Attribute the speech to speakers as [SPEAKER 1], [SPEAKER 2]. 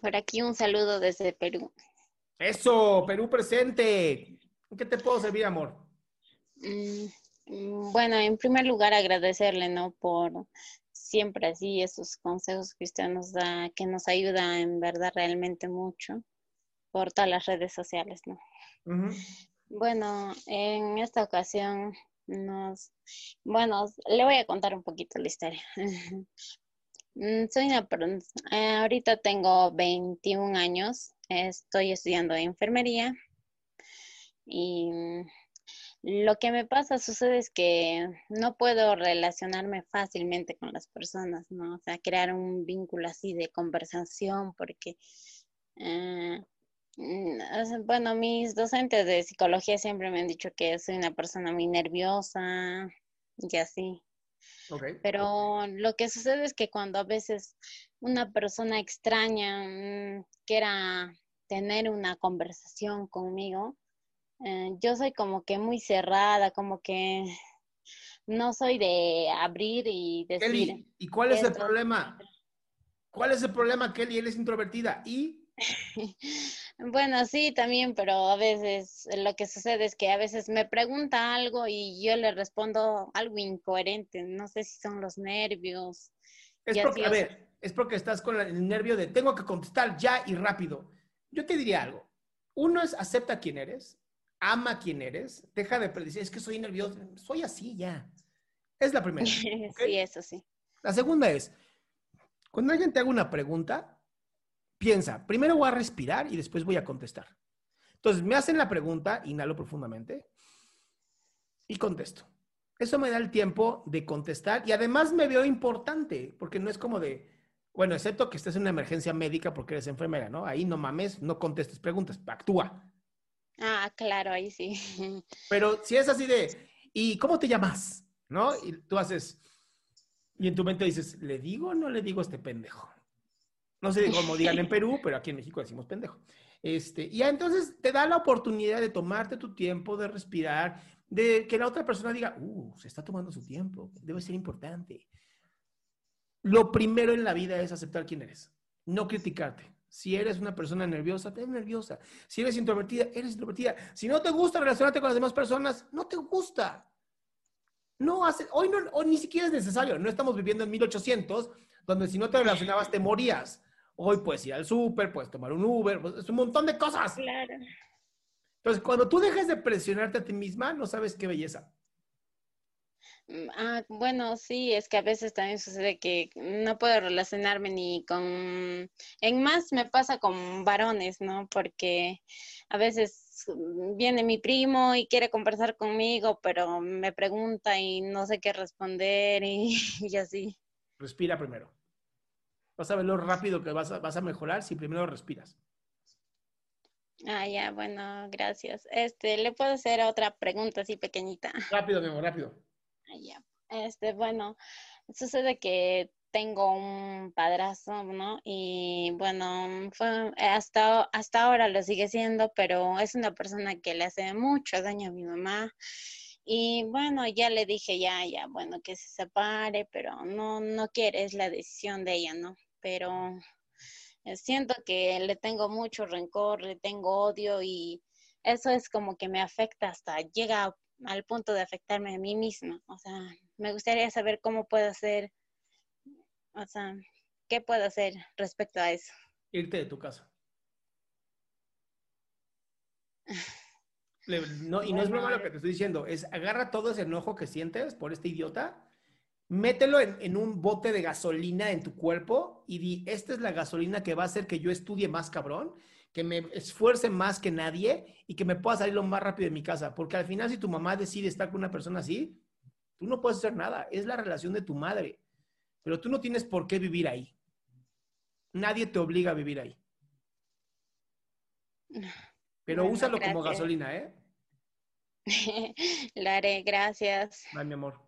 [SPEAKER 1] Por aquí un saludo desde Perú.
[SPEAKER 2] Eso, Perú presente. ¿En qué te puedo servir, amor?
[SPEAKER 1] Mm, mm, bueno, en primer lugar agradecerle, ¿no? Por siempre así esos consejos que usted nos da, que nos ayuda en verdad realmente mucho por todas las redes sociales, ¿no? Bueno, en esta ocasión nos, bueno, le voy a contar un poquito la historia. Mm, Soy una, eh, ahorita tengo 21 años, estoy estudiando enfermería y mm, lo que me pasa sucede es que no puedo relacionarme fácilmente con las personas, ¿no? O sea, crear un vínculo así de conversación porque eh, Mm, Bueno, mis docentes de psicología siempre me han dicho que soy una persona muy nerviosa y así. Pero lo que sucede es que cuando a veces una persona extraña mm, quiera tener una conversación conmigo, eh, yo soy como que muy cerrada, como que no soy de abrir y decir,
[SPEAKER 2] Kelly, ¿y cuál es el problema? ¿Cuál es el problema, Kelly? Él es introvertida. ¿Y?
[SPEAKER 1] Bueno, sí, también, pero a veces lo que sucede es que a veces me pregunta algo y yo le respondo algo incoherente. No sé si son los nervios.
[SPEAKER 2] Es porque, a ver, es porque estás con el nervio de tengo que contestar ya y rápido. Yo te diría algo. Uno es acepta quién eres, ama quién eres, deja de decir es que soy nervioso, soy así ya. Es la primera. ¿ok?
[SPEAKER 1] Sí, eso sí.
[SPEAKER 2] La segunda es, cuando alguien te haga una pregunta, piensa, primero voy a respirar y después voy a contestar. Entonces, me hacen la pregunta, inhalo profundamente y contesto. Eso me da el tiempo de contestar y además me veo importante, porque no es como de, bueno, excepto que estés en una emergencia médica porque eres enfermera, ¿no? Ahí no mames, no contestes preguntas, actúa.
[SPEAKER 1] Ah, claro, ahí sí.
[SPEAKER 2] Pero si es así de, ¿y cómo te llamas? ¿No? Y tú haces, y en tu mente dices, ¿le digo o no le digo a este pendejo? No sé cómo digan en Perú, pero aquí en México decimos pendejo. Este, y entonces te da la oportunidad de tomarte tu tiempo, de respirar, de que la otra persona diga, uh, se está tomando su tiempo, debe ser importante. Lo primero en la vida es aceptar quién eres, no criticarte. Si eres una persona nerviosa, te nerviosa. Si eres introvertida, eres introvertida. Si no te gusta relacionarte con las demás personas, no te gusta. No hace, hoy, no, hoy ni siquiera es necesario. No estamos viviendo en 1800, donde si no te relacionabas te morías. Hoy puedes ir al súper, puedes tomar un Uber, pues, es un montón de cosas.
[SPEAKER 1] Claro.
[SPEAKER 2] Entonces, cuando tú dejes de presionarte a ti misma, no sabes qué belleza.
[SPEAKER 1] Ah, bueno, sí, es que a veces también sucede que no puedo relacionarme ni con, en más me pasa con varones, ¿no? Porque a veces viene mi primo y quiere conversar conmigo, pero me pregunta y no sé qué responder y, así.
[SPEAKER 2] Respira primero. Vas a ver lo rápido que vas a, vas a mejorar si primero respiras.
[SPEAKER 1] Ah, ya, bueno, gracias. Este, le puedo hacer otra pregunta así pequeñita.
[SPEAKER 2] Rápido, mi amor, rápido.
[SPEAKER 1] Ah, ya. Este, bueno, sucede que tengo un padrazo, ¿no? Y bueno, fue, hasta, hasta ahora lo sigue siendo, pero es una persona que le hace mucho daño a mi mamá. Y bueno, ya le dije, ya, ya, bueno, que se separe, pero no, no quiere, es la decisión de ella, ¿no? Pero eh, siento que le tengo mucho rencor, le tengo odio y eso es como que me afecta hasta, llega al punto de afectarme a mí misma. O sea, me gustaría saber cómo puedo hacer o sea, ¿qué puedo hacer respecto a eso?
[SPEAKER 2] Irte de tu casa. No, y no es broma lo que te estoy diciendo, es agarra todo ese enojo que sientes por este idiota, mételo en, en, un bote de gasolina en tu cuerpo y di, esta es la gasolina que va a hacer que yo estudie más cabrón, que me esfuerce más que nadie y que me pueda salir lo más rápido de mi casa. Porque al final si tu mamá decide estar con una persona así, tú no puedes hacer nada, es la relación de tu madre pero tú no tienes por qué vivir ahí. Nadie te obliga a vivir ahí. Pero úsalo como gasolina, ¿eh?
[SPEAKER 1] La haré, gracias.
[SPEAKER 2] Ay, mi amor.